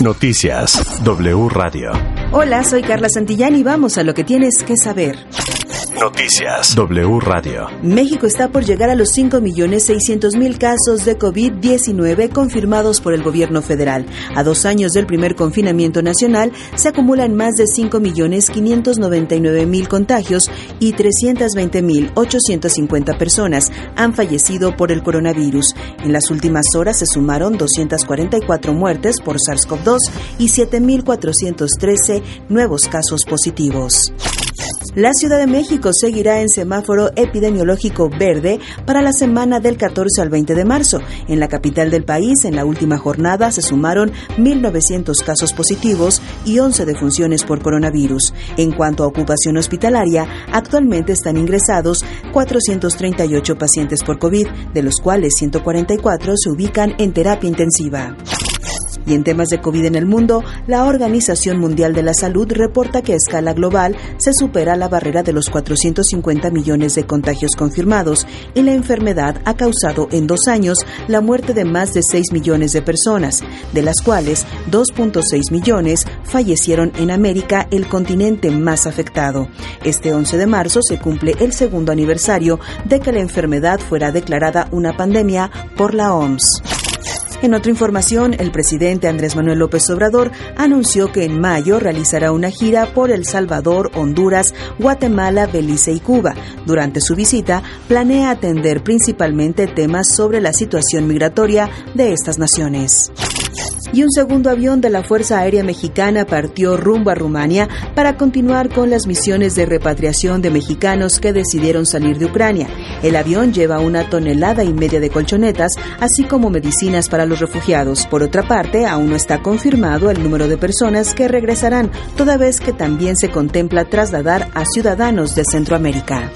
Noticias W Radio. Hola, soy Carla Santillán y vamos a lo que tienes que saber. Noticias W Radio. México está por llegar a los 5.600.000 casos de COVID-19 confirmados por el gobierno federal. A dos años del primer confinamiento nacional, se acumulan más de 5.599.000 contagios y 320.850 personas han fallecido por el coronavirus. En las últimas horas se sumaron 244 muertes por SARS-CoV-2 y 7.413 nuevos casos positivos. La Ciudad de México seguirá en semáforo epidemiológico verde para la semana del 14 al 20 de marzo. En la capital del país, en la última jornada, se sumaron 1.900 casos positivos y 11 defunciones por coronavirus. En cuanto a ocupación hospitalaria, actualmente están ingresados 438 pacientes por COVID, de los cuales 144 se ubican en terapia intensiva. Y en temas de COVID en el mundo, la Organización Mundial de la Salud reporta que a escala global se supera la barrera de los 450 millones de contagios confirmados y la enfermedad ha causado en dos años la muerte de más de 6 millones de personas, de las cuales 2.6 millones fallecieron en América, el continente más afectado. Este 11 de marzo se cumple el segundo aniversario de que la enfermedad fuera declarada una pandemia por la OMS. En otra información, el presidente Andrés Manuel López Obrador anunció que en mayo realizará una gira por El Salvador, Honduras, Guatemala, Belice y Cuba. Durante su visita, planea atender principalmente temas sobre la situación migratoria de estas naciones y un segundo avión de la Fuerza Aérea Mexicana partió rumbo a Rumania para continuar con las misiones de repatriación de mexicanos que decidieron salir de Ucrania. El avión lleva una tonelada y media de colchonetas, así como medicinas para los refugiados. Por otra parte, aún no está confirmado el número de personas que regresarán, toda vez que también se contempla trasladar a ciudadanos de Centroamérica.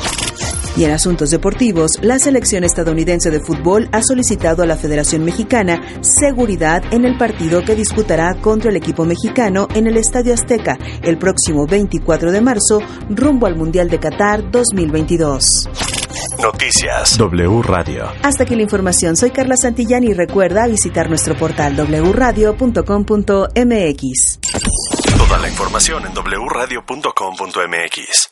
Y en asuntos deportivos, la selección estadounidense de fútbol ha solicitado a la Federación Mexicana seguridad en el partido que disputará contra el equipo mexicano en el Estadio Azteca el próximo 24 de marzo rumbo al Mundial de Qatar 2022. Noticias W Radio. Hasta aquí la información. Soy Carla Santillán y recuerda visitar nuestro portal wradio.com.mx. Toda la información en wradio.com.mx.